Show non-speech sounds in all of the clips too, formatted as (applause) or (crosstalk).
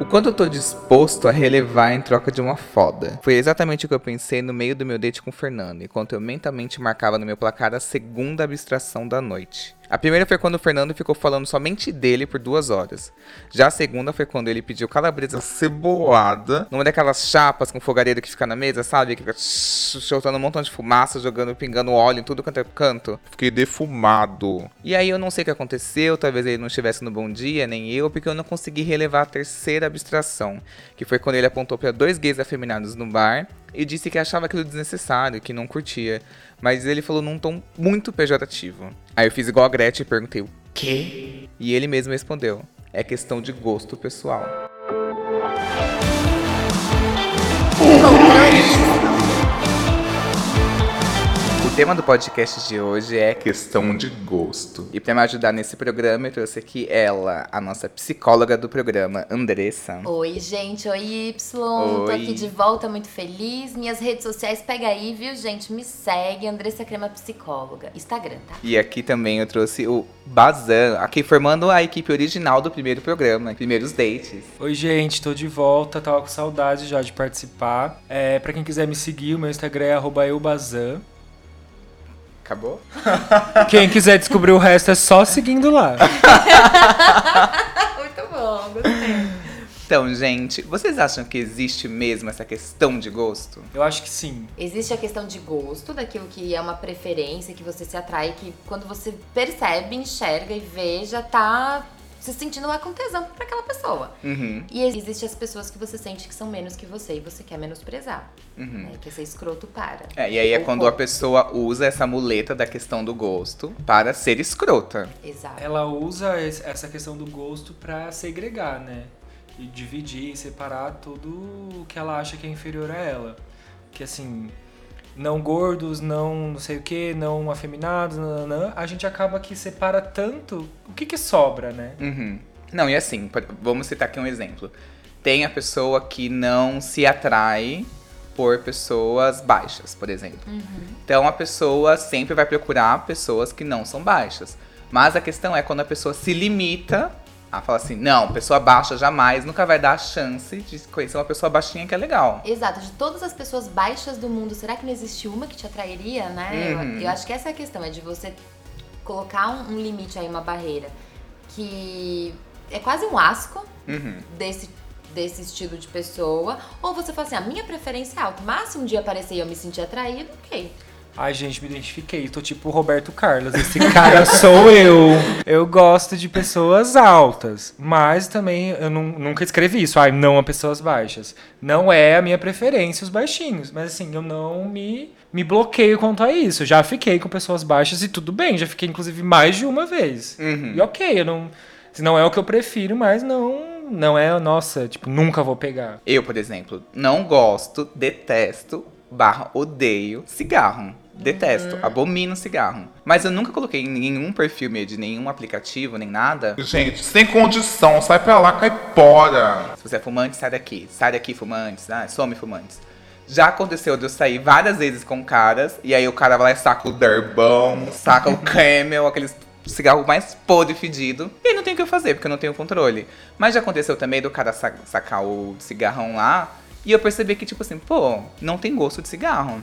O quanto eu tô disposto a relevar em troca de uma foda. Foi exatamente o que eu pensei no meio do meu date com o Fernando, enquanto eu mentalmente marcava no meu placar a segunda abstração da noite. A primeira foi quando o Fernando ficou falando somente dele por duas horas. Já a segunda foi quando ele pediu calabresa ceboada numa daquelas chapas com fogareiro que fica na mesa, sabe? Que fica soltando um montão de fumaça, jogando, pingando óleo em tudo quanto é canto. Fiquei defumado. E aí eu não sei o que aconteceu, talvez ele não estivesse no bom dia, nem eu, porque eu não consegui relevar a terceira abstração, que foi quando ele apontou para dois gays afeminados no bar e disse que achava aquilo desnecessário, que não curtia. Mas ele falou num tom muito pejorativo. Aí eu fiz igual a Gretchen e perguntei: o quê? E ele mesmo respondeu: é questão de gosto pessoal. Tema do podcast de hoje é questão de gosto. E para me ajudar nesse programa, eu trouxe aqui ela, a nossa psicóloga do programa, Andressa. Oi, gente. Oi, Y. Tô Oi. aqui de volta, muito feliz. Minhas redes sociais, pega aí, viu, gente? Me segue, Andressa Crema Psicóloga. Instagram, tá? E aqui também eu trouxe o Bazan, aqui formando a equipe original do primeiro programa, Primeiros Dates. Oi, gente, tô de volta, tava com saudade já de participar. É, pra quem quiser me seguir, o meu Instagram é arroba eubazan. Acabou? Quem quiser descobrir o resto é só seguindo lá. (laughs) muito bom, gostei. Então, gente, vocês acham que existe mesmo essa questão de gosto? Eu acho que sim. Existe a questão de gosto, daquilo que é uma preferência, que você se atrai, que quando você percebe, enxerga e vê, já tá se sentindo lá com tesão pra aquela pessoa. Uhum, E existe as pessoas que você sente que são menos que você e você quer menosprezar. uhum. Né? Quer ser escroto para. É, e aí é Ou quando a pessoa usa essa muleta da questão do gosto para ser escrota. Exato. Ela usa es- essa questão do gosto pra segregar, né? E dividir, separar tudo o que ela acha que é inferior a ela. Que assim, não gordos, não não sei o que, não afeminados, nananã, a gente acaba que separa tanto o que que sobra, né? Uhum. Não, e assim, vamos citar aqui um exemplo. Tem a pessoa que não se atrai por pessoas baixas, por exemplo. Então a pessoa sempre vai procurar pessoas que não são baixas. Mas a questão é quando a pessoa se limita a falar assim, não, pessoa baixa jamais nunca vai dar a chance de conhecer uma pessoa baixinha que é legal. Exato, de todas as pessoas baixas do mundo, será que não existe uma que te atrairia, né? Uhum. Eu, eu acho que essa é a questão, é de você colocar um, um limite aí, uma barreira, que é quase um asco Uhum. desse, desse estilo de pessoa, ou você fala assim, a minha preferência é alta, mas se um dia aparecer e eu me sentir atraído, ok. Ai, gente, me identifiquei. Tô tipo o Roberto Carlos. Esse cara (laughs) sou eu. Eu gosto de pessoas altas. Mas também eu nu- nunca escrevi isso. Ai, não a pessoas baixas. Não é a minha preferência os baixinhos. Mas assim, eu não me, me bloqueio quanto a isso. Já fiquei com pessoas baixas e tudo bem. Já fiquei, inclusive, mais de uma vez. Uhum. E ok, eu não. Não é o que eu prefiro, mas não. Não é, nossa, tipo, nunca vou pegar. Eu, por exemplo, não gosto, detesto, barra, odeio cigarro. Detesto, abomino cigarro. Mas eu nunca coloquei em nenhum perfil de nenhum aplicativo, nem nada. Gente, sem condição, sai pra lá, cai fora. Se você é fumante, sai daqui. Sai daqui, fumantes. Ah, some, fumantes. Já aconteceu de eu sair várias vezes com caras, e aí o cara vai lá e saca o derbão, saca o (laughs) camel, aqueles cigarro mais podre e fedido. E aí não tem o que eu fazer, porque eu não tenho controle. Mas já aconteceu também do cara sa- sacar o cigarrão lá, e eu percebi que, tipo assim, pô, não tem gosto de cigarro.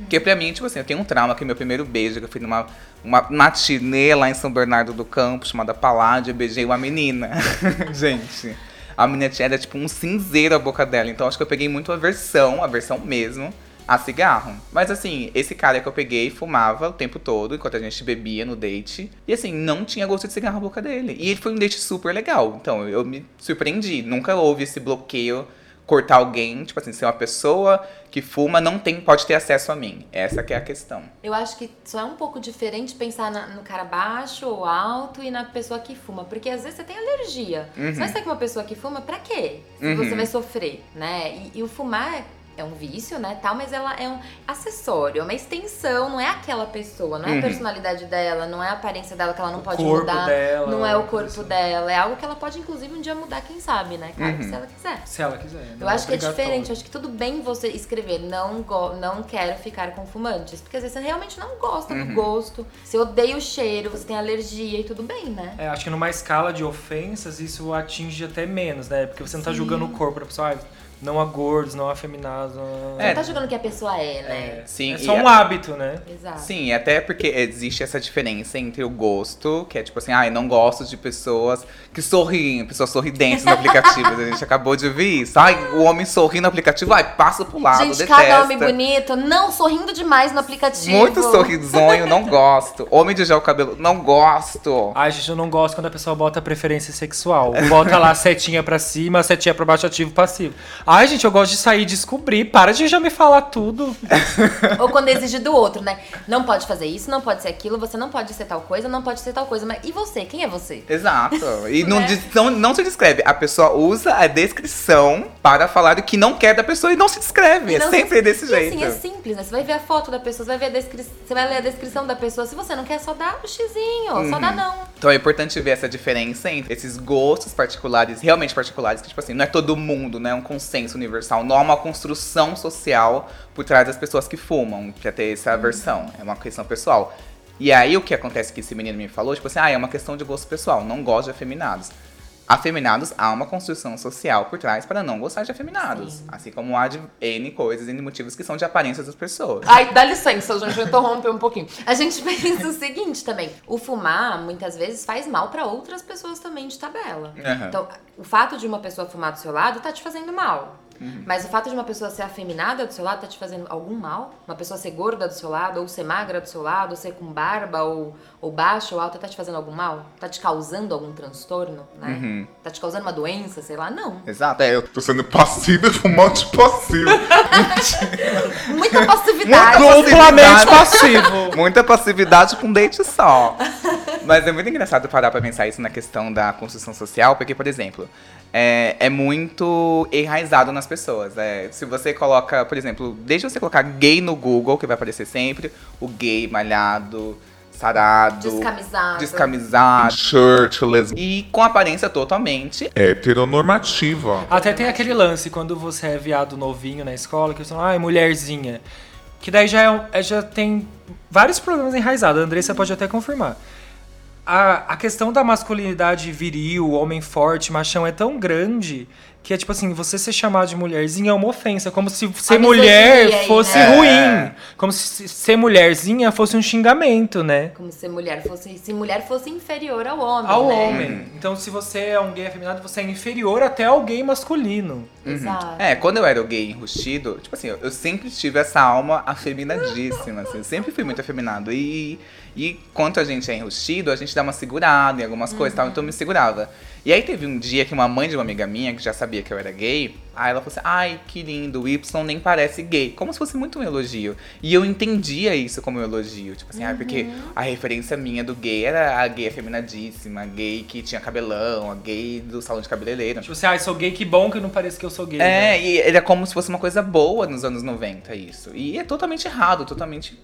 Porque pra mim, tipo assim, eu tenho um trauma que meu primeiro beijo, que eu fui numa uma matinê lá em São Bernardo do Campo, chamada Paládio, eu beijei uma menina. (laughs) Gente, a menina tinha era tipo um cinzeiro a boca dela. Então acho que eu peguei muito a versão, a versão mesmo, a cigarro. Mas assim, esse cara que eu peguei fumava o tempo todo, enquanto a gente bebia no date. E assim, não tinha gosto de cigarro na boca dele. E ele foi um date super legal. Então eu me surpreendi. Nunca houve esse bloqueio cortar alguém, tipo assim, ser uma pessoa que fuma não tem, pode ter acesso a mim. Essa que é a questão. Eu acho que só é um pouco diferente pensar na- no cara baixo ou alto e na pessoa que fuma. Porque às vezes você tem alergia. Uhum. Você vai sair com uma pessoa que fuma, pra quê? Se Uhum. você vai sofrer, né? E, e o fumar é um vício, né, tal, mas ela é um acessório, é uma extensão, não é aquela pessoa, não é Uhum. a personalidade dela, não é a aparência dela que ela não pode corpo mudar, dela, não é o corpo assim. dela, é algo que ela pode inclusive um dia mudar, quem sabe, né, claro, Uhum. se ela quiser. Se ela quiser. Eu não acho que é diferente, eu acho que tudo bem você escrever, não, go não quero ficar com fumantes, porque às vezes você realmente não gosta Uhum. do gosto, você odeia o cheiro, você tem alergia e tudo bem, né? É, acho que numa escala de ofensas isso atinge até menos, né? Porque você não tá julgando o corpo da pessoa, ah, não há gordos, não há afeminados. Não... É. não tá jogando que a pessoa é, né? Sim, é só e um a- hábito, né? Exato. Sim, até porque existe essa diferença entre o gosto, que é tipo assim, ah, eu não gosto de pessoas que sorriem, pessoas sorridentes no aplicativo. a gente acabou de ver isso. Ai, o homem sorri no aplicativo, ai, passa pro lado, Gente, detesta. cada homem bonito, não sorrindo demais no aplicativo. Muito sorrisonho, não gosto. Homem de gel cabelo, não gosto. Ai, gente, eu não gosto quando a pessoa bota preferência sexual. Bota lá setinha pra cima, setinha pra baixo, ativo, passivo. Ai, gente, eu gosto de sair e descobrir. Para de já me falar tudo. (laughs) Ou quando exige do outro, né? Não pode fazer isso, não pode ser aquilo, você não pode ser tal coisa, não pode ser tal coisa. Mas e você? Quem é você? Exato. (laughs) E não, Né? não, não se descreve. A pessoa usa a descrição para falar o que não quer da pessoa e não se descreve. E é sempre se- desse e jeito. Assim, é simples, né? Você vai ver a foto da pessoa, você vai ver a descrição, você vai ler a descrição da pessoa. Se você não quer, só dá o xizinho, só dá não. Então é importante ver essa diferença entre esses gostos particulares, realmente particulares, que, tipo assim, não é todo mundo, não é um consenso universal, não há uma construção social por trás das pessoas que fumam, pra ter essa aversão. É uma questão pessoal. E aí o que acontece que esse menino me falou, tipo assim, ah, é uma questão de gosto pessoal, não gosto de afeminados. Afeminados, há uma construção social por trás para não gostar de afeminados. Sim. Assim como há de N coisas, N motivos que são de aparências das pessoas. Ai, dá licença, gente, eu interromper um pouquinho. A gente (laughs) pensa o seguinte também: o fumar muitas vezes faz mal pra outras pessoas também de tabela. Aham. Então, o fato de uma pessoa fumar do seu lado tá te fazendo mal. Uhum. Mas o fato de uma pessoa ser afeminada do seu lado tá te fazendo algum mal? Uma pessoa ser gorda do seu lado, ou ser magra do seu lado, ou ser com barba, ou, ou baixa ou alta, tá te fazendo algum mal? Tá te causando algum transtorno, né? Uhum. Tá te causando uma doença, sei lá? Não. Exato, é, eu Tô sendo passivo (laughs) e fumante passivo. (laughs) Muita passividade. Duplamente passivo. (laughs) Muita passividade com um date só. Mas é muito engraçado parar pra pensar isso na questão da construção social, porque, por exemplo, é, é muito enraizado nas pessoas. É, se você coloca, por exemplo, deixa você colocar gay no Google, que vai aparecer sempre, o gay malhado, sarado, Descamisado. descamisado, Shirtless. e com aparência totalmente. Heteronormativa. Até tem aquele lance quando você é viado novinho na escola, que eles falam, ai, mulherzinha. Que daí já, é, é- já tem vários problemas enraizados. A Andressa pode até confirmar. A, a questão da masculinidade viril, homem forte, machão, é tão grande que é tipo assim, você ser chamado de mulherzinha é uma ofensa. Como se ser mulher aí, fosse né? ruim. Como se ser mulherzinha fosse um xingamento, né? Como se mulher fosse, se mulher fosse inferior ao homem. Ao né? homem. Então, se você é um gay afeminado, você é inferior até ao gay masculino. Exato. É, quando eu era gay enrustido, tipo assim, eu, eu sempre tive essa alma afeminadíssima, assim, eu sempre fui muito afeminado. E, e quando a gente é enrustido, a gente dá uma segurada em algumas coisas e tal, então eu me segurava. E aí teve um dia que uma mãe de uma amiga minha, que já sabia que eu era gay, aí ela falou assim, ai, que lindo, o Y nem parece gay. Como se fosse muito um elogio. E eu entendia isso como um elogio. Tipo assim, ah, porque a referência minha do gay era a gay afeminadíssima, a gay que tinha cabelão, a gay do salão de cabeleireiro. Tipo assim, ah, sou gay, que bom que não parece que eu sou gay. É, né? e era como se fosse uma coisa boa nos anos 90 isso. E é totalmente errado, totalmente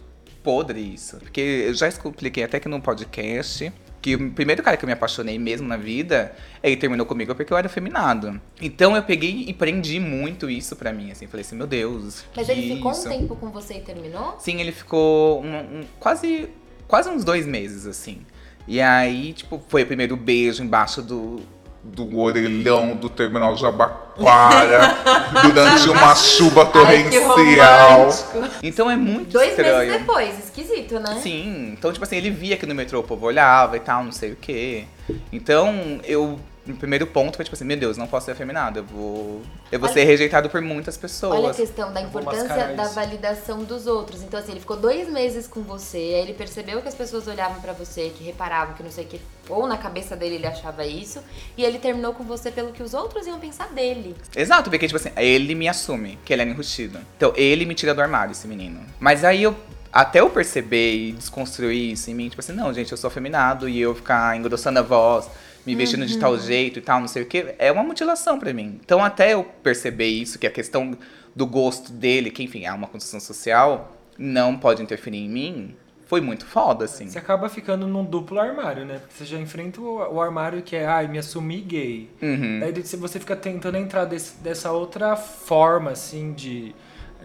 podre isso. Porque eu já expliquei até que no podcast que o primeiro cara que eu me apaixonei mesmo na vida, ele terminou comigo porque eu era feminado. Então eu peguei e prendi muito isso pra mim, assim. Falei assim, meu Deus. Mas ele ficou isso? um tempo com você e terminou? Sim, ele ficou um- um- quase, quase uns dois meses, assim. E aí, tipo, foi o primeiro beijo embaixo do, Do orelhão do terminal Jabaquara. durante uma chuva Ai, que torrencial. romântico. Então é muito Dois estranho. meses depois, esquisito, né? Sim, então, tipo assim, ele via que no metrô o povo olhava e tal, não sei o quê. Então, eu. O primeiro ponto foi tipo assim, meu Deus, não posso ser afeminado, eu vou. Eu vou Olha- ser rejeitado por muitas Olha a pessoas. questão da importância da isso. validação dos outros. Então, assim, ele ficou dois meses com você, aí ele percebeu que as pessoas olhavam pra você, que reparavam, que não sei o que, ou na cabeça dele ele achava isso, e ele terminou com você pelo que os outros iam pensar dele. Exato, porque, tipo assim, ele me assume que ele é enrustido. Então, ele me tira do armário, esse menino. Mas aí eu. Até eu perceber e desconstruir isso em mim, tipo assim, não, gente, eu sou afeminado e eu ficar engrossando a voz, me vestindo de Uhum. tal jeito e tal, não sei o quê, é uma mutilação pra mim. Então, até eu perceber isso, que a questão do gosto dele, que enfim, é uma construção social, não pode interferir em mim, foi muito foda, assim. Você acaba ficando num duplo armário, né? Porque você já enfrenta o, o armário que é, ai, me assumi gay. Uhum. Daí você- você fica tentando entrar desse- dessa outra forma, assim, de.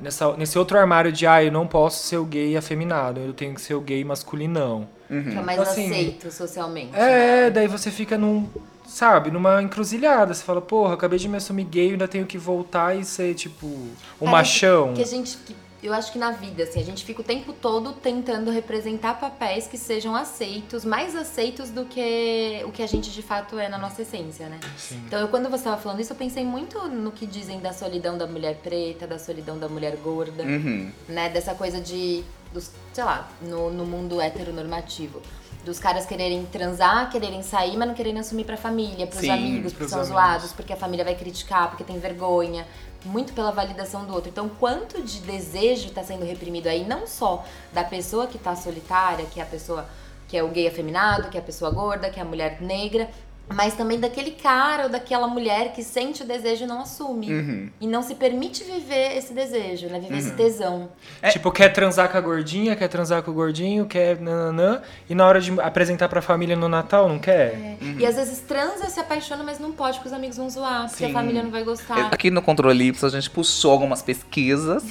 Nessa, nesse outro armário de, ah, eu não posso ser o gay afeminado, eu tenho que ser o gay masculinão. Que é mais Então, assim, aceito socialmente. né? É, daí você fica num, sabe, numa encruzilhada. Você fala, porra, acabei de me assumir gay, ainda tenho que voltar e ser, tipo, um Parece machão. Que a gente. que- eu acho que na vida, assim, a gente fica o tempo todo tentando representar papéis que sejam aceitos, mais aceitos do que o que a gente de fato é na nossa essência, né? Sim. Então, eu, quando você estava falando isso, eu pensei muito no que dizem da solidão da mulher preta, da solidão da mulher gorda, Uhum. né? Dessa coisa de, dos, sei lá, no, no mundo heteronormativo. Dos caras quererem transar, quererem sair, mas não quererem assumir pra família, pros Sim, amigos, porque são amigos. zoados, porque a família vai criticar, porque tem vergonha. Muito pela validação do outro. Então, quanto de desejo tá sendo reprimido aí, não só da pessoa que tá solitária, que é a pessoa que é o gay afeminado, que é a pessoa gorda, que é a mulher negra, mas também daquele cara ou daquela mulher que sente o desejo e não assume. Uhum. E não se permite viver esse desejo, né? Viver esse tesão. Tipo, quer transar com a gordinha, quer transar com o gordinho, quer nananã, e na hora de apresentar pra família no Natal, não quer? E às vezes transa, se apaixona, mas não pode, porque os amigos vão zoar, porque Sim. a família não vai gostar. Aqui no Controle Ipsos a gente puxou algumas pesquisas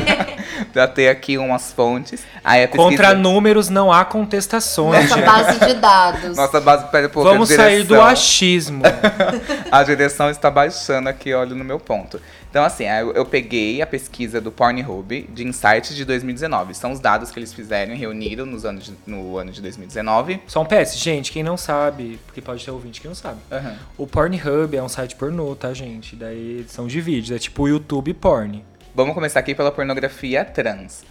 (laughs) pra ter aqui umas fontes. Aí pesquisa... Contra números não há contestações, Nossa base de dados. Nossa base, pouco, Vamos a sair do achismo. (laughs) A direção está baixando aqui, olha no meu ponto. Então, assim, eu, eu peguei a pesquisa do Pornhub de Insights de 2019. São os dados que eles fizeram e reuniram nos anos de- no ano de 2019. Só um PS, gente, quem não sabe, porque pode ter ouvinte que não sabe. Aham. O Pornhub é um site pornô, tá, gente? Daí são de vídeos, é tipo o YouTube porn. Vamos começar aqui pela pornografia trans.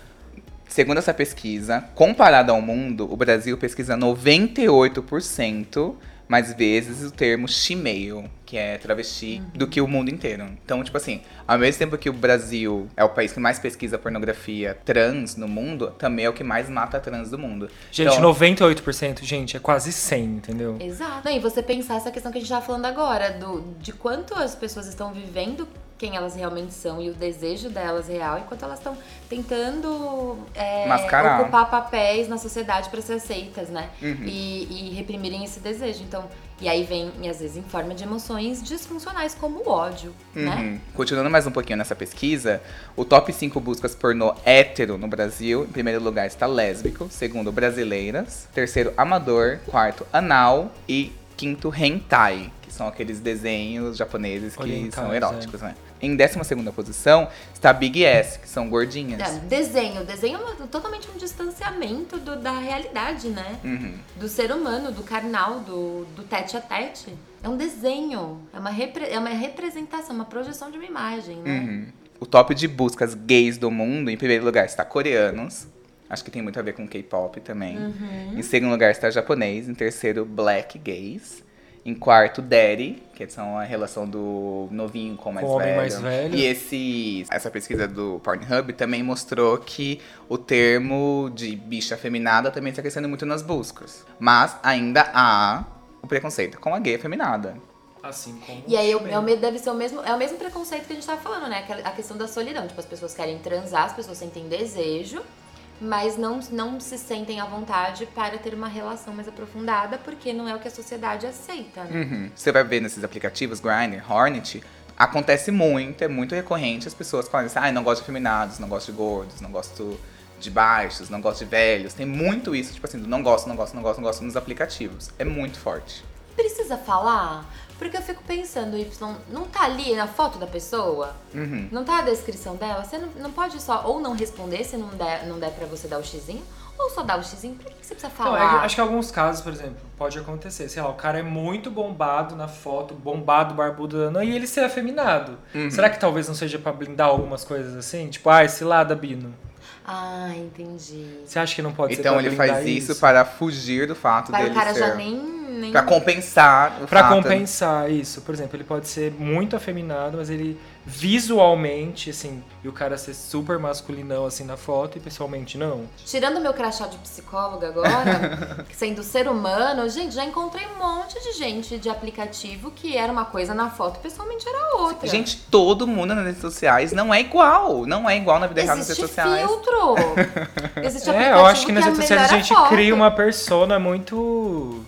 Segundo essa pesquisa, comparado ao mundo, o Brasil pesquisa 98% mais vezes o termo she-male, que é travesti, do que o mundo inteiro. Então, tipo assim, ao mesmo tempo que o Brasil é o país que mais pesquisa pornografia trans no mundo, também é o que mais mata trans do mundo. Gente, Então, 98%, gente, é quase 100, entendeu? Exato. Não, e você pensar essa questão que a gente tava falando agora, do, de quanto as pessoas estão vivendo quem elas realmente são e o desejo delas real, enquanto elas estão tentando é, Mascarar. ocupar papéis na sociedade para ser aceitas, né? Uhum. E, e reprimirem esse desejo. Então, e aí vem, e às vezes, em forma de emoções disfuncionais, como o ódio, né? Uhum. Continuando mais um pouquinho nessa pesquisa, o top 5 buscas pornô hétero no Brasil, em primeiro lugar está lésbico, segundo brasileiras, terceiro amador, quarto anal e quinto hentai, que são aqueles desenhos japoneses que Orientais, são eróticos, né? Em décima segunda posição está Big S, que são gordinhas. É, desenho. Desenho é totalmente um distanciamento do- da realidade, né? Uhum. do ser humano, do carnal, do, do tete a tete. É um desenho, é uma, repre- é uma representação, uma projeção de uma imagem, né? Uhum. O top de buscas gays do mundo, em primeiro lugar está coreanos. Acho que tem muito a ver com K-pop também. Uhum. Em segundo lugar está japonês. Em terceiro, black gays. Em quarto, daddy, que são a relação do novinho com o mais Com o homem velho. mais velho. E esse, essa pesquisa do Pornhub também mostrou que o termo de bicha afeminada também está crescendo muito nas buscas. Mas ainda há o preconceito com a gay afeminada. Assim como. E aí é o deve ser o mesmo, é o mesmo preconceito que a gente tava falando, né? A questão da solidão. Tipo, as pessoas querem transar, as pessoas sentem desejo, mas não, não se sentem à vontade para ter uma relação mais aprofundada, porque não é o que a sociedade aceita, né? Uhum. Você vai ver nesses aplicativos, Grindr, Hornet, acontece muito, é muito recorrente as pessoas falarem assim, ah, não gosto de feminados, não gosto de gordos, não gosto de baixos, não gosto de velhos. Tem muito isso, tipo assim, do não gosto, não gosto, não gosto, não gosto nos aplicativos. É muito forte. Precisa falar? Porque eu fico pensando, Y, não tá ali na foto da pessoa? Uhum. Não tá a descrição dela? Você não, não pode só ou não responder se não der, não der pra você dar o xizinho, ou só dar o xizinho. Por que, que você precisa Não, é falar? que- acho que alguns casos, por exemplo, pode acontecer. Sei lá, o cara é muito bombado na foto, bombado, barbudo, não, e ele ser afeminado. Uhum. Será que talvez não seja pra blindar algumas coisas assim? Tipo, ah, esse lá da Bino. Ah, entendi. Você acha que não pode ser Então ele faz isso, para fugir do fato Para dele o cara ser... já nem nem. Pra compensar o Pra fato. compensar isso, por exemplo, ele pode ser muito afeminado, mas ele visualmente, assim, e o cara ser super masculinão assim na foto e pessoalmente não. Tirando meu crachá de psicóloga agora, (laughs) sendo ser humano, gente, já encontrei um monte de gente de aplicativo que era uma coisa na foto, pessoalmente era outra. Gente, todo mundo nas redes sociais não é igual. Não é igual na vida real nas redes Existe sociais. filtro. (laughs) Existe É, aplicativo eu acho que nas a redes sociais a gente cria uma persona muito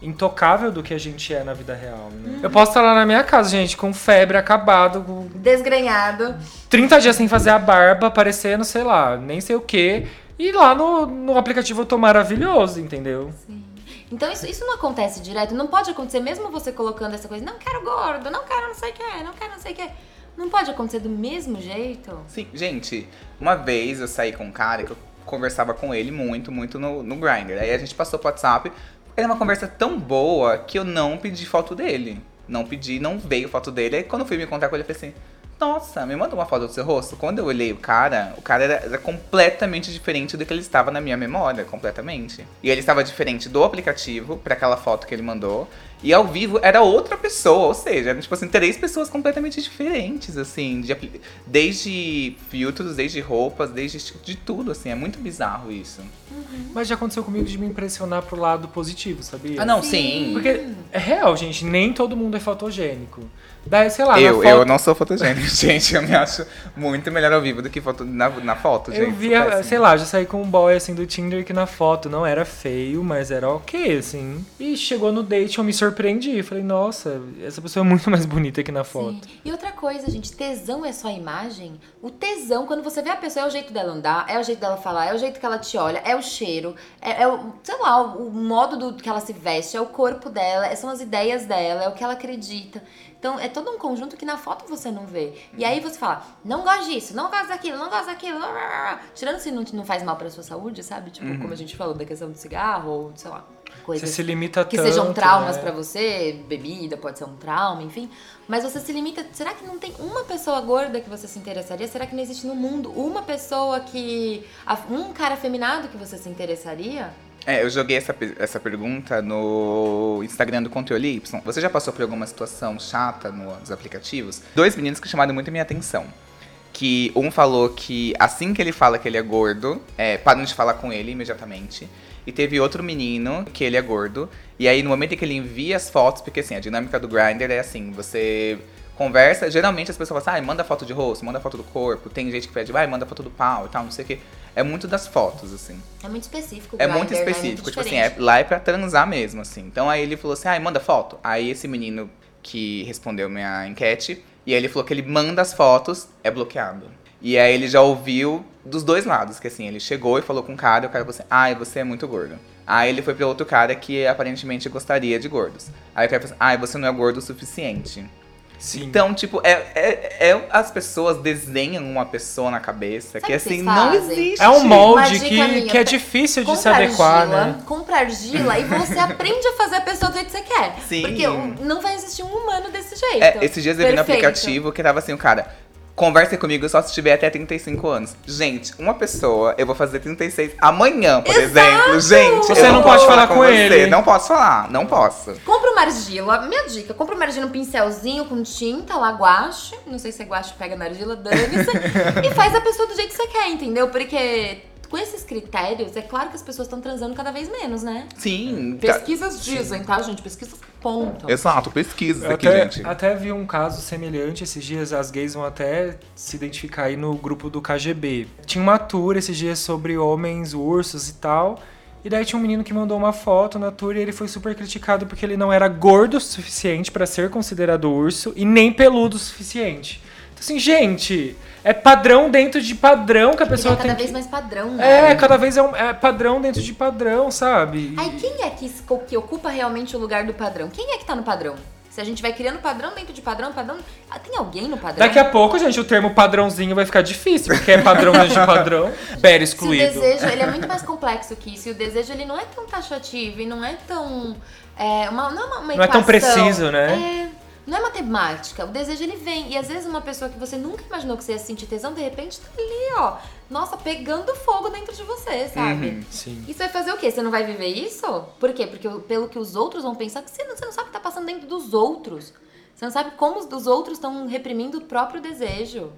intocável do que a gente é na vida real. né? Eu posso estar lá na minha casa, gente, com febre, acabado, com Desgrenhado. 30 dias sem fazer a barba, parecendo, sei lá, nem sei o quê. E lá no, no aplicativo eu tô maravilhoso, entendeu? Então isso, isso não acontece direto, não pode acontecer mesmo você colocando essa coisa, não quero gordo, não quero não sei o que, não quero não sei o que. Não pode acontecer do mesmo jeito? Sim, gente, uma vez eu saí com um cara que eu conversava com ele muito, muito no, no Grindr. Aí a gente passou pro WhatsApp. Era uma conversa tão boa que eu não pedi foto dele. Não pedi, não veio foto dele. Aí quando eu fui me encontrar com ele, eu falei assim: Nossa, me manda uma foto do seu rosto. Quando eu olhei o cara, o cara era, era completamente diferente do que ele estava na minha memória, completamente. E ele estava diferente do aplicativo, pra aquela foto que ele mandou. E ao vivo era outra pessoa, ou seja, eram tipo assim, três pessoas completamente diferentes, assim, de desde filtros, desde roupas, desde esti- de tudo, assim, é muito bizarro isso. Mas já aconteceu comigo de me impressionar pro lado positivo, sabia? Ah, não, sim. Porque é real, gente, nem todo mundo é fotogênico. Daí, sei lá, eu, na foto, eu não sou fotogênico, (laughs) gente. Eu me acho muito melhor ao vivo do que foto, na, na foto, gente. Eu via, sei lá, já saí com um boy assim do Tinder que na foto não era feio, mas era ok, assim. E chegou no date, eu me surpreendi. Falei, nossa, essa pessoa é muito (laughs) mais bonita que na foto. Sim. E outra coisa, gente, tesão é só imagem? O tesão, quando você vê a pessoa, é o jeito dela andar, é o jeito dela falar, é o jeito que ela te olha, é o cheiro, é, é o, sei lá, o, o modo do que ela se veste, é o corpo dela, é- são as ideias dela, é o que ela acredita. Então, é todo um conjunto que na foto você não vê. E aí você fala, não gosto disso, não gosto daquilo, não gosto daquilo. Tirando se não, não faz mal pra sua saúde, sabe? Tipo, como a gente falou da questão do cigarro, ou sei lá, Você coisas se limita que tanto. sejam traumas né? pra você, bebida pode ser um trauma, enfim. Mas você se limita. Será que não tem uma pessoa gorda que você se interessaria? Será que não existe no mundo uma pessoa que. um cara afeminado que você se interessaria? É, eu joguei essa, essa pergunta no Instagram do Conteúdo Y. Você já passou por alguma situação chata no- nos aplicativos? Dois meninos que chamaram muito a minha atenção. Que um falou que assim que ele fala que ele é gordo, é, param de falar com ele imediatamente. E teve outro menino que ele é gordo. E aí, no momento em que ele envia as fotos, porque assim, a dinâmica do Grindr é assim, você conversa, geralmente as pessoas falam assim, ah, manda foto de rosto, manda foto do corpo. Tem gente que pede, vai, manda foto do pau e tal, não sei o quê. É muito das fotos, assim. É muito específico. o É Grindr, muito né? específico, tipo assim, é, lá é pra transar mesmo, assim. Então aí ele falou assim, ai, manda foto. Aí esse menino que respondeu minha enquete, e aí ele falou que ele manda as fotos, é bloqueado. E aí ele já ouviu dos dois lados, que assim, ele chegou e falou com o cara, e o cara falou assim, ai, você é muito gordo. Aí ele foi pra outro cara que aparentemente gostaria de gordos. Aí o cara falou assim, ai, você não é gordo o suficiente. Sim. Então, tipo, é, é, é- as pessoas desenham uma pessoa na cabeça Sabe que assim, não existe. É um molde que, minha, que é difícil de se Compra adequar, argila, né? compra argila e você (laughs) aprende a fazer a pessoa do jeito que você quer. Sim. Porque não vai existir um humano desse jeito. É, esses dias eu vi no aplicativo que tava assim, o cara, converse comigo só se tiver até 35 anos. Gente, uma pessoa, eu vou fazer 36 amanhã, por Exato! exemplo. Gente, Você eu não posso pode falar com você. ele. Não posso falar, não posso. Compra uma argila, minha dica, compra uma argila, um pincelzinho com tinta, lá guache, não sei se é guache pega na argila, dane-se, (laughs) e faz a pessoa do jeito que você quer, entendeu? Porque com esses critérios, é claro que as pessoas estão transando cada vez menos, né? Sim. tá- Pesquisas dizem, tá, gente? Pesquisas pontam. Exato, pesquisa Eu aqui, até, gente. até vi um caso semelhante esses dias, as gays vão até se identificar aí no grupo do KGB. Tinha uma tour esses dias sobre homens, ursos e tal. E daí tinha um menino que mandou uma foto na tour e ele foi super criticado porque ele não era gordo o suficiente pra ser considerado urso e nem peludo o suficiente. Então assim, gente, é padrão dentro de padrão que a Ele pessoa é cada tem vez que... mais padrão, né? É, cada vez é, um, é padrão dentro de padrão, sabe? Aí quem é que, que ocupa realmente o lugar do padrão? Quem é que tá no padrão? Se a gente vai criando padrão dentro de padrão, padrão. Ah, tem alguém no padrão? Daqui a pouco, gente, o termo padrãozinho vai ficar difícil, porque é padrão dentro de (laughs) padrão, bera Se o excluído. desejo, ele é muito (laughs) mais complexo que isso. E o desejo, ele não é tão taxativo e não é tão... É, uma, não é uma, uma Não é tão equação. preciso, né? É, Não é matemática. O desejo ele vem. E às vezes uma pessoa que você nunca imaginou que você ia sentir tesão, de repente tá ali, ó. Nossa, pegando fogo dentro de você, sabe? Uhum. Sim. Isso vai fazer o quê? Você não vai viver isso? Por quê? Porque pelo que os outros vão pensar, que você não, você não sabe o que tá passando dentro dos outros. Você não sabe como os dos outros estão reprimindo o próprio desejo,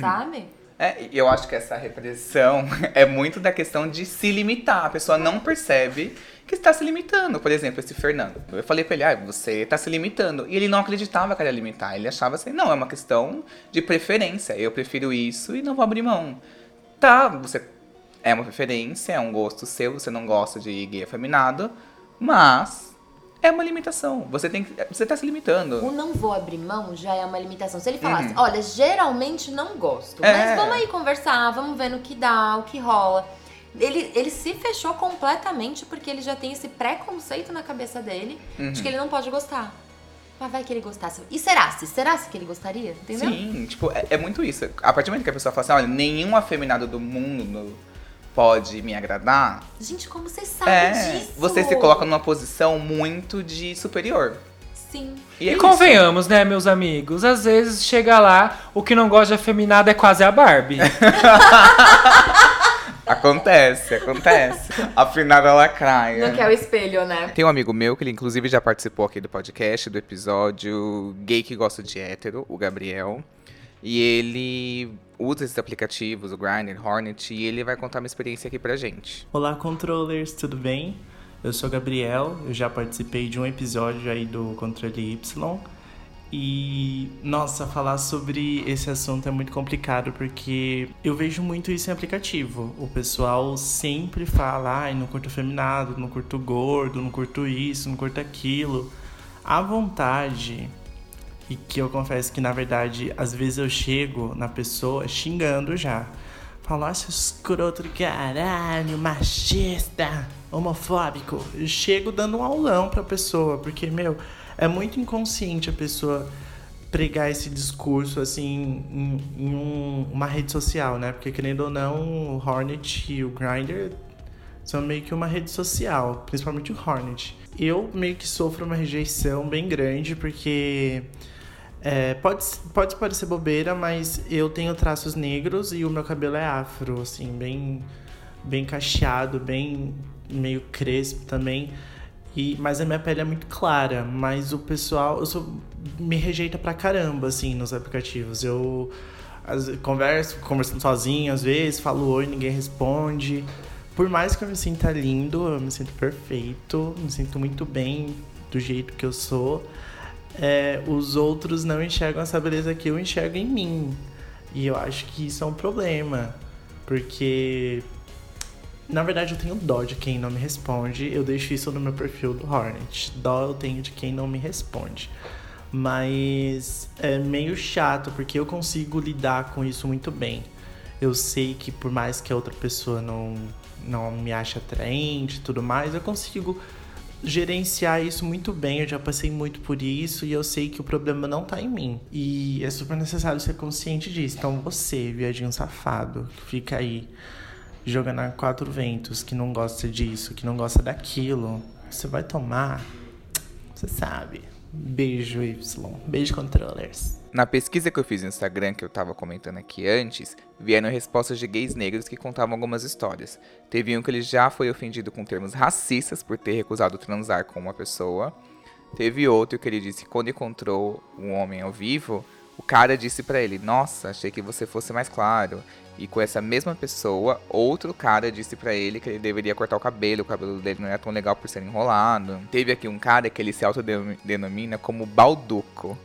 sabe? É, eu acho que essa repressão (laughs) é muito da questão de se limitar. A pessoa não percebe que está se limitando. Por exemplo, esse Fernando. Eu falei pra ele, ah, você está se limitando. E ele não acreditava que era limitar. Ele achava assim, não, é uma questão de preferência. Eu prefiro isso e não vou abrir mão. Tá, você é uma preferência, é um gosto seu, você não gosta de gay afeminado, mas é uma limitação. Você tem que, você tá se limitando. O não vou abrir mão já é uma limitação. Se ele falasse, olha, geralmente não gosto, É. mas vamos aí conversar, vamos ver no que dá, o que rola. Ele, ele se fechou completamente porque ele já tem esse preconceito na cabeça dele de que ele não pode gostar. Mas vai que ele gostasse. E será se? Será se que ele gostaria? Entendeu? Sim, tipo, é, é muito isso. A partir do momento que a pessoa fala assim, olha, nenhum afeminado do mundo pode me agradar, Gente, como você sabe é, disso? você se coloca numa posição muito de superior. Sim. E, é E isso. convenhamos, né, meus amigos? Às vezes chega lá, o que não gosta de afeminado é quase a Barbie. (laughs) Acontece, acontece. Afinada lacraia. Não quer o espelho, né? Tem um amigo meu que ele inclusive já participou aqui do podcast, do episódio Gay que Gosta de Hétero, o Gabriel. E ele usa esses aplicativos, o Grindr, Hornet, e ele vai contar uma experiência aqui pra gente. Olá, controllers, tudo bem? Eu sou Gabriel, eu já participei de um episódio aí do Controle Y. E, nossa, falar sobre esse assunto é muito complicado porque eu vejo muito isso em aplicativo. O pessoal sempre fala, ai, não curto feminado, não curto gordo, não curto isso, não curto aquilo. A vontade, e que eu confesso que na verdade, às vezes eu chego na pessoa xingando já. Falo, nossa, escroto do caralho, machista, homofóbico. Eu chego dando um aulão pra pessoa, porque, meu, é muito inconsciente a pessoa pregar esse discurso assim em, em um- uma rede social, né? Porque querendo ou não, o Hornet e o Grindr são meio que uma rede social, principalmente o Hornet. Eu meio que sofro uma rejeição bem grande porque é, pode, pode parecer bobeira, mas eu tenho traços negros e o meu cabelo é afro, assim, bem, bem cacheado, bem meio crespo também. E, mas a minha pele é muito clara, mas o pessoal eu sou, me rejeita pra caramba, assim, nos aplicativos. Eu às- converso, conversando sozinho às vezes, falo oi, ninguém responde. Por mais que eu me sinta lindo, eu me sinto perfeito, me sinto muito bem do jeito que eu sou, é, os outros não enxergam essa beleza que eu enxergo em mim. E eu acho que isso é um problema, porque na verdade eu tenho dó de quem não me responde. Eu deixo isso no meu perfil do Hornet. Dó eu tenho de quem não me responde. Mas é meio chato porque eu consigo lidar com isso muito bem. Eu sei que por mais que a outra pessoa não, não me ache atraente e tudo mais, eu consigo gerenciar isso muito bem. Eu já passei muito por isso e eu sei que o problema não tá em mim. E é super necessário ser consciente disso. Então você, viadinho safado, que fica aí jogando a quatro ventos, que não gosta disso, que não gosta daquilo, você vai tomar. Você sabe. Beijo, Y. Beijo, controllers. Na pesquisa que eu fiz no Instagram, que eu tava comentando aqui antes, vieram respostas de gays negros que contavam algumas histórias. Teve um que ele já foi ofendido com termos racistas por ter recusado transar com uma pessoa. Teve outro que ele disse que quando encontrou um homem ao vivo, o cara disse pra ele: Nossa, achei que você fosse mais claro. E com essa mesma pessoa, outro cara disse pra ele que ele deveria cortar o cabelo, o cabelo dele não era tão legal por ser enrolado. Teve aqui um cara que ele se autodenomina como Balduco.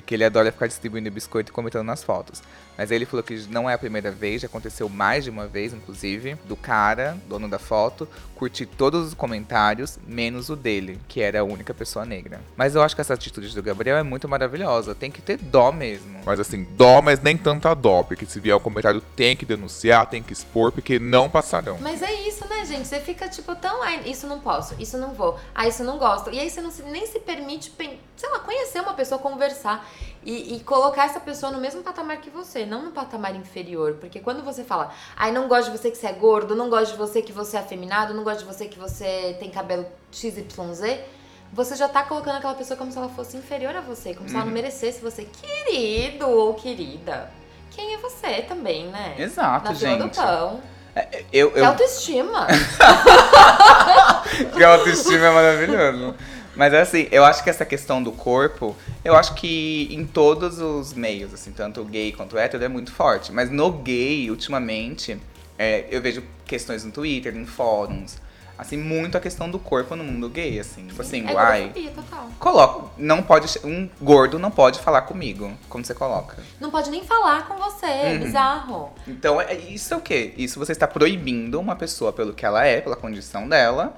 Porque ele adora ficar distribuindo biscoito e comentando nas fotos. Mas ele falou que não é a primeira vez, já aconteceu mais de uma vez, inclusive, do cara, dono da foto, curtir todos os comentários, menos o dele, que era a única pessoa negra. Mas eu acho que essa atitude do Gabriel é muito maravilhosa. Tem que ter dó mesmo. Mas assim, dó, mas nem tanta dó, porque se vier o comentário tem que denunciar, tem que expor, porque não passarão. Mas é isso, né, gente? Você fica tipo tão. Ai, isso não posso, isso não vou, ah, isso não gosto. E aí você não se- nem se permite, sei lá, conhecer uma pessoa, conversar e, e colocar essa pessoa no mesmo patamar que você, não no patamar inferior. Porque quando você fala, ai, não gosto de você que você é gordo, não gosto de você que você é afeminado, não gosto de você que você tem cabelo XYZ. você já tá colocando aquela pessoa como se ela fosse inferior a você, como se ela não Uhum. merecesse você. Querido ou querida, quem é você também, né? Exato, Na fila do gente. pão. Eu, Que eu, autoestima. (laughs) que autoestima é maravilhoso. Mas assim, eu acho que essa questão do corpo, eu acho que em todos os meios, assim, tanto gay quanto hétero, é muito forte. Mas no gay, ultimamente, é, eu vejo questões no Twitter, em fóruns, assim, muito a questão do corpo no mundo gay, assim. Tipo assim, é uai. total. Coloca, não pode, um gordo não pode falar comigo, como você coloca. Não pode nem falar com você, é Uhum. bizarro. Então, é- isso é o quê? Isso você está proibindo uma pessoa pelo que ela é, pela condição dela,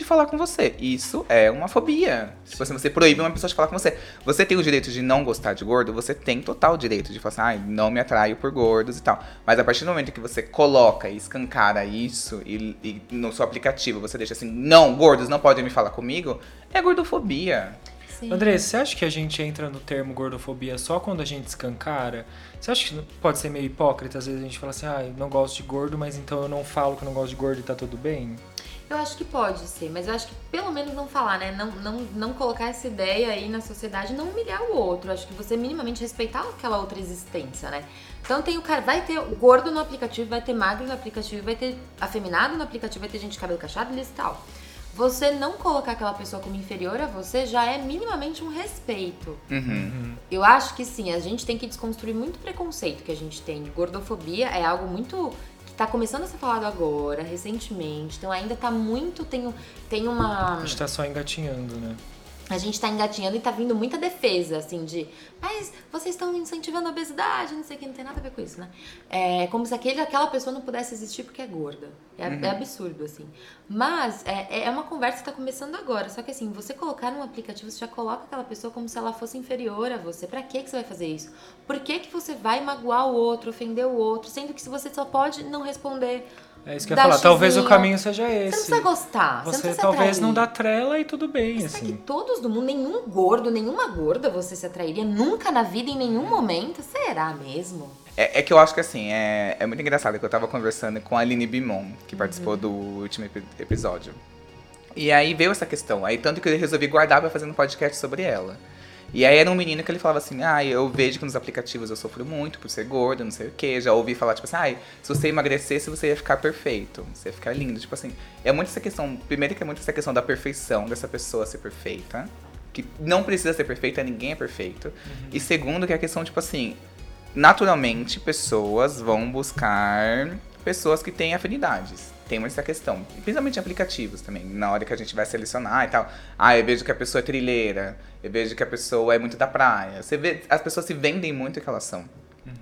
de falar com você. Isso é uma fobia. Tipo assim, você proíbe uma pessoa de falar com você. Você tem o direito de não gostar de gordo, você tem total direito de falar assim, ai, não me atraio por gordos e tal. Mas a partir do momento que você coloca e escancara isso e, e no seu aplicativo você deixa assim, não, gordos não podem me falar comigo, é gordofobia. Sim. André, você acha que a gente entra no termo gordofobia só quando a gente escancara? Você acha que pode ser meio hipócrita? Às vezes a gente fala assim, ah, eu não gosto de gordo, mas então eu não falo que eu não gosto de gordo e tá tudo bem? Eu acho que pode ser, mas eu acho que pelo menos não falar, né? Não, não, não colocar essa ideia aí na sociedade, não humilhar o outro. Eu acho que você minimamente respeitar aquela outra existência, né? Então tem o cara, vai ter gordo no aplicativo, vai ter magro no aplicativo, vai ter afeminado no aplicativo, vai ter gente de cabelo cacheado, e tal. Você não colocar aquela pessoa como inferior a você já é minimamente um respeito. Uhum. Eu acho que sim, a gente tem que desconstruir muito preconceito que a gente tem gordofobia. É algo muito tá começando a ser falado agora, recentemente. Então ainda tá muito. Tem, tem uma. A gente tá só engatinhando, né? A gente tá engatinhando e tá vindo muita defesa, assim, de. Mas vocês estão incentivando a obesidade, não sei o que, não tem nada a ver com isso, né? É como se aquele, aquela pessoa não pudesse existir porque é gorda. É, é absurdo, assim. Mas é, é uma conversa que tá começando agora. Só que assim, você colocar num aplicativo, você já coloca aquela pessoa como se ela fosse inferior a você. Pra que, que você vai fazer isso? Por que, que você vai magoar o outro, ofender o outro, sendo que se você só pode não responder. É isso que eu ia falar. Talvez o caminho seja Você não esse. precisa gostar. Você, Você não precisa talvez atrair. não dá trela e tudo bem, Mas será que assim. todos do mundo, nenhum gordo, nenhuma gorda você se atrairia nunca na vida, em nenhum momento? Será mesmo? É, é que eu acho que assim, é, é muito engraçado que eu tava conversando com a Aline Bimon, que participou do último epi- episódio. E aí veio essa questão. Aí tanto que eu resolvi guardar pra fazer um podcast sobre ela. E aí era um menino que ele falava assim, ah, eu vejo que nos aplicativos eu sofro muito por ser gordo, não sei o quê. Já ouvi falar, tipo assim, ai, se você emagrecesse, você ia ficar perfeito. Você ia ficar lindo. Tipo assim, é muito essa questão. Primeiro que é muito essa questão da perfeição dessa pessoa ser perfeita. Que não precisa ser perfeita, ninguém é perfeito. E segundo, que é a questão, tipo assim, naturalmente pessoas vão buscar pessoas que têm afinidades. Tem muito essa questão. Principalmente em aplicativos também. Na hora que a gente vai selecionar e tal. Ah, eu vejo que a pessoa é trilheira. Eu vejo que a pessoa é muito da praia. Você vê, as pessoas se vendem muito o que elas são.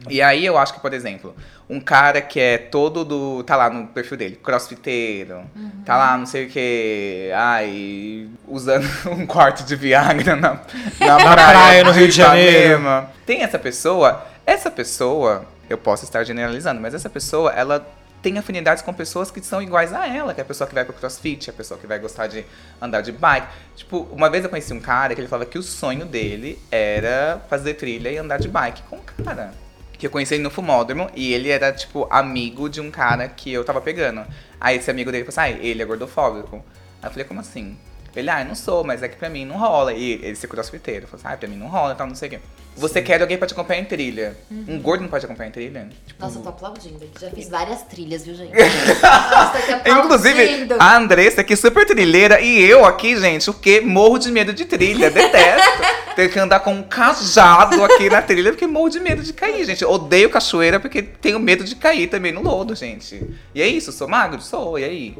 E aí eu acho que, por exemplo, um cara que é todo do. tá lá no perfil dele, crossfiteiro, tá lá, não sei o que. Ai, usando (laughs) um quarto de Viagra na, na (laughs) praia, praia, no Rio de Janeiro. Tem essa pessoa, essa pessoa, eu posso estar generalizando, mas essa pessoa, ela tem afinidades com pessoas que são iguais a ela, que é a pessoa que vai pro crossfit, a pessoa que vai gostar de andar de bike. Tipo, uma vez eu conheci um cara que ele falava que o sonho dele era fazer trilha e andar de bike com um cara. Que eu conheci ele no Fumódromo e ele era, tipo, amigo de um cara que eu tava pegando. Aí esse amigo dele falou assim, ah, ele é gordofóbico. Aí eu falei, como assim? Ele, ah, eu não sou, mas é que pra mim não rola. E ele ser crossfiteiro. Falou assim, ah, pra mim não rola e tal, não sei o quê. Você quer alguém pra te acompanhar em trilha. Um gordo não pode acompanhar em trilha? Tipo, Nossa, eu tô aplaudindo aqui. Já fiz várias trilhas, viu, gente? (laughs) Nossa, aplaudindo. Inclusive, a Andressa aqui, super trilheira, e eu aqui, gente, o quê? Morro de medo de trilha, detesto. (laughs) Ter que andar com um cajado aqui na trilha, porque morro de medo de cair, gente. Odeio cachoeira porque tenho medo de cair também no lodo, gente. E é isso, sou magro? Sou, e aí?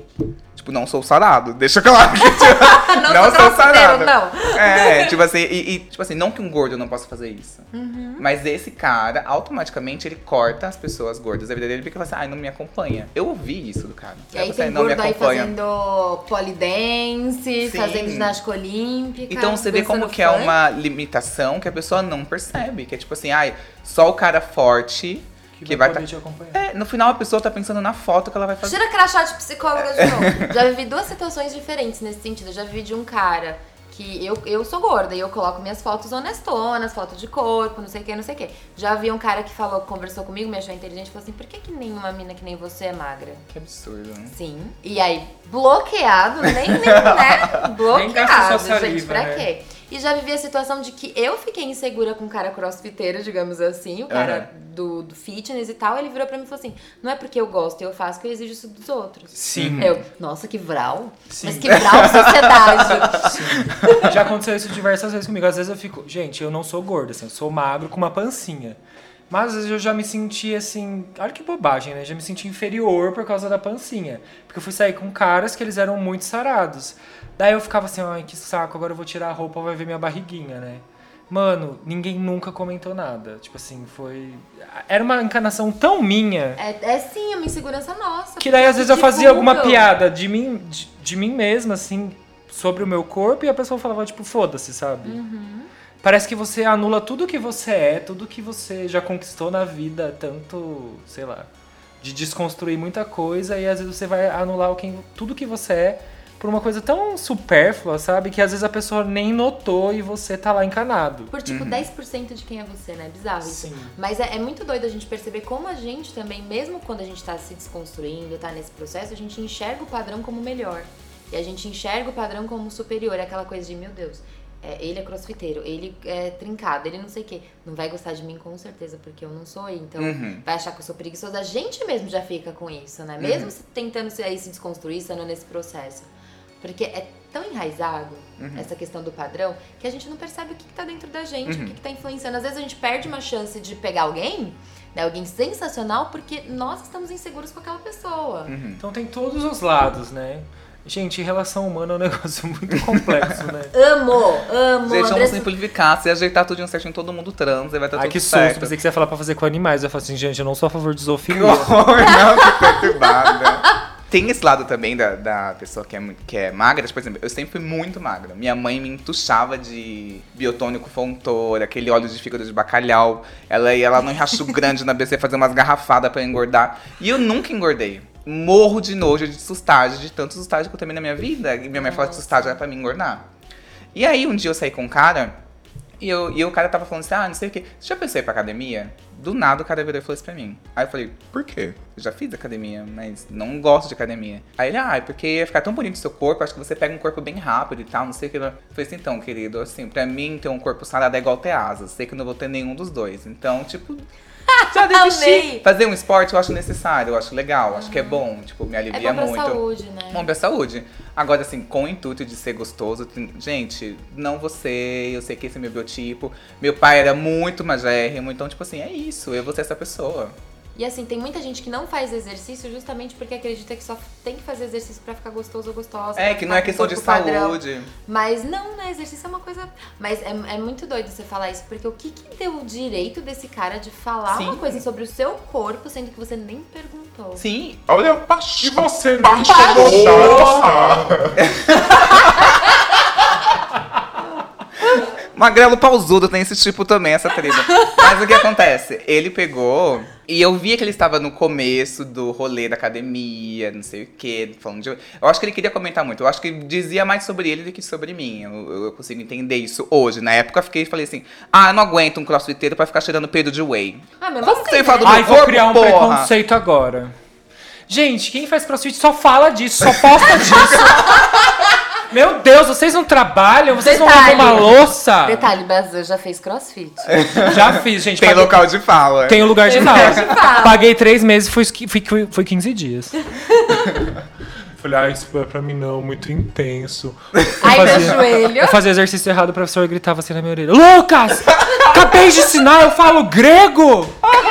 Tipo, não sou sarado, deixa claro. que, tipo, (laughs) Não não sou sarado. não. É, tipo assim, e, e, tipo assim, não que um gordo não possa fazer isso. Uhum. Mas esse cara, automaticamente, ele corta as pessoas gordas da vida dele porque ele fala assim, ai, não me acompanha. Eu ouvi isso do cara. E aí Você tem não me gordo aí acompanha. fazendo polidense, fazendo ginástica olímpica. Então você vê como que é uma limitação que a pessoa não percebe. Que é tipo assim, ai, só o cara forte Que, que vai vai. tá- te acompanhar. É, no final a pessoa tá pensando na foto que ela vai fazer. Tira crachá de psicóloga de novo. (laughs) Já vivi duas situações diferentes nesse sentido. Eu já vivi de um cara que eu, eu sou gorda e eu coloco minhas fotos honestonas, fotos de corpo, não sei o que, não sei o que. Já vi um cara que falou, conversou comigo, me achou inteligente, falou assim, por que, que nenhuma mina que nem você é magra? Que absurdo, né? Sim. E aí, bloqueado, nem, nem, né? (laughs) Nem gasta Bloqueado, sua gente, saliva, pra né? E já vivi a situação de que eu fiquei insegura com o cara crossfiteiro, digamos assim, o cara do, do fitness e tal. Ele virou pra mim e falou assim: não é porque eu gosto e eu faço que eu exijo isso dos outros. Sim. Eu, nossa, que vral. Sim. Mas que vral (laughs) sociedade. Já aconteceu isso diversas vezes comigo. Às vezes eu fico, gente, eu não sou gorda, assim, eu sou magro com uma pancinha. Mas às vezes eu já me senti assim, olha que bobagem, né? Já me senti inferior por causa da pancinha. Porque eu fui sair com caras que eles eram muito sarados. Daí eu ficava assim, ai, que saco, agora eu vou tirar a roupa, vai ver minha barriguinha, né? Mano, ninguém nunca comentou nada. Tipo assim, foi. Era uma encarnação tão minha É, é sim, é uma insegurança nossa. que daí às vezes eu fazia alguma piada de mim, de, de mim mesma, assim, sobre o meu corpo e a pessoa falava, tipo, foda-se, sabe? Uhum. Parece que você anula tudo que você é, tudo que você já conquistou na vida, tanto, sei lá, de desconstruir muita coisa e às vezes você vai anular quem, tudo que você é por uma coisa tão supérflua, sabe? Que às vezes a pessoa nem notou e você tá lá encanado. Por tipo 10% de quem é você, né? Bizarro isso. Sim. Mas é, é muito doido a gente perceber como a gente também, mesmo quando a gente tá se desconstruindo, tá nesse processo, a gente enxerga o padrão como melhor. E a gente enxerga o padrão como superior. É aquela coisa de, meu Deus, é, ele é crossfiteiro, ele é trincado, ele não sei o quê. Não vai gostar de mim com certeza, porque eu não sou, então Uhum. vai achar que eu sou preguiçosa. A gente mesmo já fica com isso, né? Mesmo se tentando se, aí, se desconstruir, estando nesse processo. Porque é tão enraizado essa questão do padrão que a gente não percebe o que, que tá dentro da gente, o que, que tá influenciando. Às vezes a gente perde uma chance de pegar alguém, né, alguém sensacional, porque nós estamos inseguros com aquela pessoa. Então tem todos os lados, né? Gente, relação humana é um (laughs) negócio muito complexo, né? Amo, amo. Gente, vamos Andressa- simplificar. Se ajeitar tudo certinho, todo mundo transa e vai estar Ai, tudo que susto. certo. Pensei que você ia falar pra fazer com animais. Eu falo assim, gente, eu não sou a favor de Que zoofilia. horror, (laughs) não, que perturbada. Tem esse lado também da, da pessoa que é, que é magra. Tipo, Por exemplo, eu sempre fui muito magra. Minha mãe me entuchava de biotônico fontor, aquele óleo de fígado de bacalhau. Ela ia lá no Riacho (laughs) Grande, na BC, fazer umas garrafadas pra eu engordar. E eu nunca engordei. Morro de nojo de sustagem, de tantos sustágios que eu tomei na minha vida. E minha mãe falou que sustagem era pra me engordar. E aí, um dia eu saí com um cara, e, eu, e o cara tava falando assim, ah, não sei o quê. Você já pensou em ir pra academia? Do nada o cara virou e falou isso pra mim. Aí eu falei, por quê? Eu já fiz academia, mas não gosto de academia. Aí ele, ah, é porque ia ficar tão bonito o seu corpo, acho que você pega um corpo bem rápido e tal, não sei o que. Eu falei assim, então, querido, assim, pra mim ter um corpo sarado é igual ter asas. Sei que eu não vou ter nenhum dos dois. Então, tipo, (laughs) já desisti. Amei. Fazer um esporte eu acho necessário, eu acho legal, acho que é bom, tipo, me É alivia bom pra muito. saúde, né? Bom pra saúde. Agora, assim, com o intuito de ser gostoso, tem- gente, não você, eu sei que esse é meu biotipo. Meu pai era muito magérrimo, então, tipo assim, é isso, eu vou ser essa pessoa. E assim, tem muita gente que não faz exercício justamente porque acredita que só tem que fazer exercício pra ficar gostoso ou gostosa. É, que não é questão de corpo padrão. saúde. Mas não, né? Exercício é uma coisa. Mas é, é muito doido você falar isso, porque o que, que deu o direito desse cara de falar Sim. uma coisa sobre o seu corpo, sendo que você nem perguntou? Sim, Olha. E você não baixo. (laughs) Magrelo pausudo tem esse tipo também, essa tribo. Mas o que acontece? Ele pegou e eu via que ele estava no começo do rolê da academia, não sei o quê, falando de. Eu acho que ele queria comentar muito. Eu acho que dizia mais sobre ele do que sobre mim. Eu, eu consigo entender isso hoje. Na época eu fiquei falei assim: ah, eu não aguento um crossfiteiro pra ficar cheirando peido de whey. Ah, mesmo Como assim, você né? fala do Ai, meu vou corpo, criar um porra? preconceito agora. Gente, quem faz crossfit só fala disso, só posta disso. (laughs) Meu Deus, vocês não trabalham? Vocês Detalhe. não lavam uma louça? Detalhe, Brasil já fez crossfit. (laughs) Já fiz, gente. Tem paguei- local de fala. Tem um lugar de Tem fala. lugar de fala. Paguei três meses, foi, foi, foi 15 dias. (laughs) Falei, ah, isso é pra mim não, muito intenso. Ai, meu fazia- joelho. Eu fazia exercício errado, o professor gritava assim na minha orelha. Lucas! Acabei de ensinar, eu falo grego! (laughs)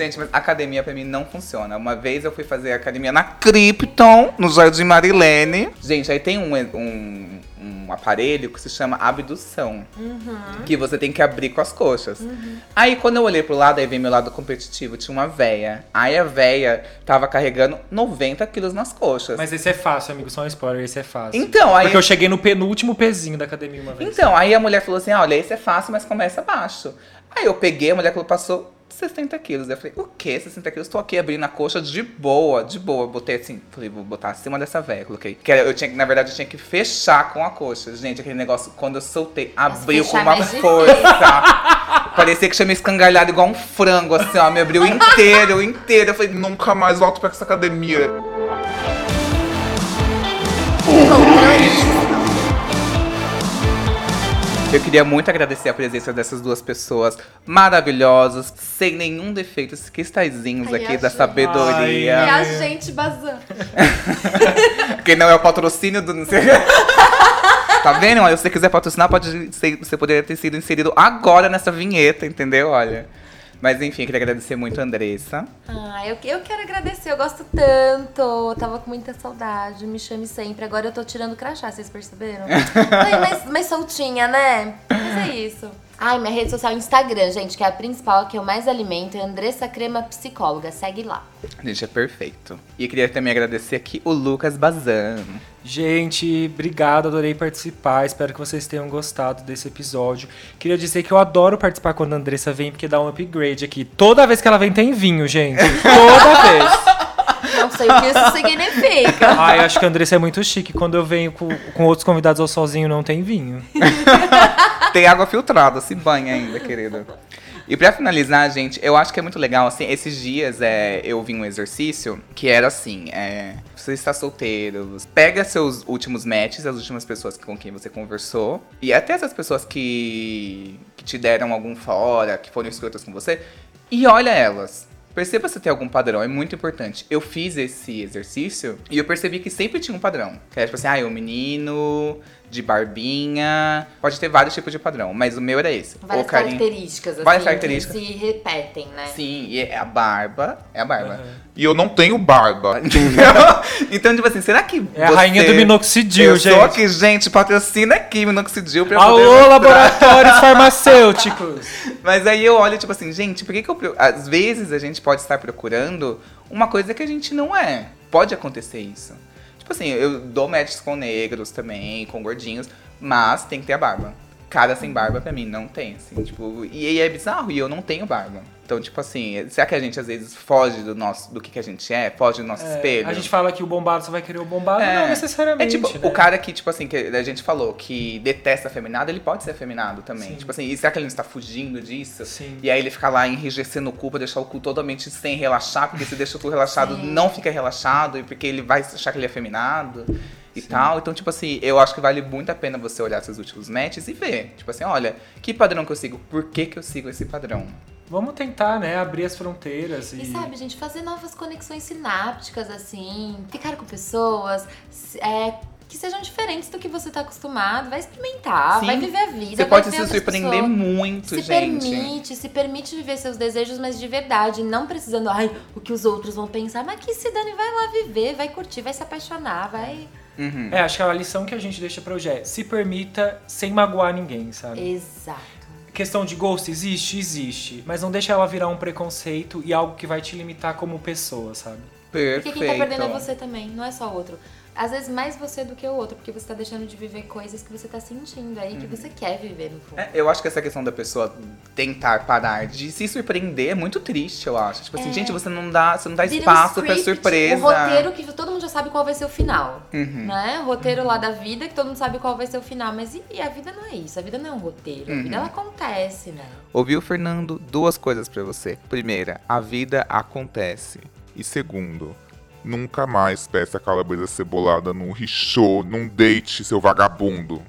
Gente, mas academia pra mim não funciona. Uma vez eu fui fazer academia na Krypton, no Jardim Marilene. Gente, aí tem um, um, um aparelho que se chama abdução. Que você tem que abrir com as coxas. Aí quando eu olhei pro lado, aí veio meu lado competitivo, tinha uma véia. Aí a véia tava carregando 90 quilos nas coxas. Mas esse é fácil, amigo, só um spoiler, esse é fácil. Então, aí. Porque eu cheguei no penúltimo pezinho da academia uma vez. Então, aí a mulher falou assim: ah, olha, esse é fácil, mas começa baixo. Aí eu peguei, a mulher falou, passou 60 quilos. Eu falei, o quê? 60 quilos? Tô aqui abrindo a coxa de boa, de boa. Botei assim, falei, vou botar acima dessa véia. Coloquei. Que eu tinha, na verdade, eu tinha que fechar com a coxa. Gente, aquele negócio, quando eu soltei, abriu com uma força. (laughs) Parecia que tinha me escangalhado igual um frango, assim, ó. Me abriu inteiro, inteiro. Eu falei, Nunca mais volto pra essa academia. Eu queria muito agradecer a presença dessas duas pessoas maravilhosas, sem nenhum defeito, esses cristalzinhos Ai, aqui da gente- sabedoria. É a gente bazando. (laughs) Que não é o patrocínio do. não sei- (laughs) tá vendo? Olha, se você quiser patrocinar, pode ser, você poderia ter sido inserido agora nessa vinheta, entendeu? Olha. Mas enfim, queria agradecer muito a Andressa. Ah, eu, eu quero agradecer, eu gosto tanto. Tava com muita saudade, me chame sempre. Agora eu tô tirando crachá, vocês perceberam? (laughs) Ai, mais, mais soltinha, né? Mas é isso. Ai, minha rede social é Instagram, gente, que é a principal, que eu mais alimento, é Andressa Crema Psicóloga. Segue lá. Gente, é perfeito. E eu queria também agradecer aqui o Lucas Bazan. Gente, obrigado, adorei participar. Espero que vocês tenham gostado desse episódio. Queria dizer que eu adoro participar quando a Andressa vem, porque dá um upgrade aqui. Toda vez que ela vem tem vinho, gente. Toda (laughs) vez. Não sei o que isso significa. (laughs) Ai, acho que a Andressa é muito chique. Quando eu venho com, com outros convidados ou sozinho, não tem vinho. (laughs) Tem água filtrada, se banha ainda, querido. E pra finalizar, gente, eu acho que é muito legal, assim, esses dias é, eu vi um exercício que era assim, é, você está solteiro, pega seus últimos matches, as últimas pessoas com quem você conversou, e até essas pessoas que, que te deram algum fora, que foram escrotas com você, e olha elas. Perceba se tem algum padrão, é muito importante. Eu fiz esse exercício e eu percebi que sempre tinha um padrão. Que é tipo assim, ah, o menino de barbinha. Pode ter vários tipos de padrão, mas o meu era esse. Várias o carinha. características, assim, Várias características. que se repetem, né? Sim, e é a barba. É a barba. E eu não tenho barba. (laughs) então, tipo assim, será que. É a rainha do minoxidil, eu gente. Sou aqui, gente, patrocina aqui minoxidil pra eu poder Alô, mostrar. laboratórios (laughs) farmacêuticos! Mas aí eu olho, tipo assim, gente, por que, que eu. Às vezes a gente pode estar procurando uma coisa que a gente não é. Pode acontecer isso. Tipo assim, eu dou matches com negros também, com gordinhos, mas tem que ter a barba. Cara sem barba pra mim não tem, assim, tipo, e aí é bizarro, e eu não tenho barba. Então, tipo assim, será que a gente às vezes foge do nosso, do que, que a gente é? Foge do nosso É, espelho? a gente fala que o bombado só vai querer o bombado, É. não É necessariamente. tipo, né? o cara que, tipo assim, que a gente falou, que detesta afeminado, ele pode ser afeminado também. Sim. Tipo assim, e será que ele não está fugindo disso? Sim. E aí ele fica lá enrijecendo o cu pra deixar o cu totalmente sem relaxar, porque se deixa o cu relaxado, Sim. não fica relaxado, e porque ele vai achar que ele é afeminado e tal. Então, tipo assim, eu acho que vale muito a pena você olhar seus últimos matches e ver. Tipo assim, olha, que padrão que eu sigo? Por que, que eu sigo esse padrão? Vamos tentar, né? Abrir as fronteiras e. E sabe, gente, fazer novas conexões sinápticas, assim, ficar com pessoas é, que sejam diferentes do que você tá acostumado. Vai experimentar, Sim. vai viver a vida. Você vai pode se surpreender pessoas. muito, Se gente. permite, se permite viver seus desejos, mas de verdade, não precisando, ai, o que os outros vão pensar, mas que se dane, vai lá viver, vai curtir, vai se apaixonar, vai. Uhum. É, acho que a lição que a gente deixa pra hoje é se permita sem magoar ninguém, sabe? Exato. Questão de gosto existe? Existe. Mas não deixa ela virar um preconceito e algo que vai te limitar como pessoa, sabe? Perfeito. Porque quem tá perdendo é você também, não é só o outro. Às vezes mais você do que o outro, porque você tá deixando de viver coisas que você tá sentindo aí, que você quer viver no fundo. É, eu acho que essa questão da pessoa tentar parar de se surpreender é muito triste, eu acho. Tipo assim, É. gente, você não dá, você não dá Vira um espaço pra script, surpresa. O roteiro que todo mundo já sabe qual vai ser o final. Uhum. Né? O roteiro lá da vida, que todo mundo sabe qual vai ser o final. Mas e, e a vida não é isso. A vida não é um roteiro. A vida Uhum. ela acontece, né? Ouviu, Fernando? Duas coisas pra você. Primeira, a vida acontece. E segundo, nunca mais peça calabresa cebolada num richô, num date, seu vagabundo.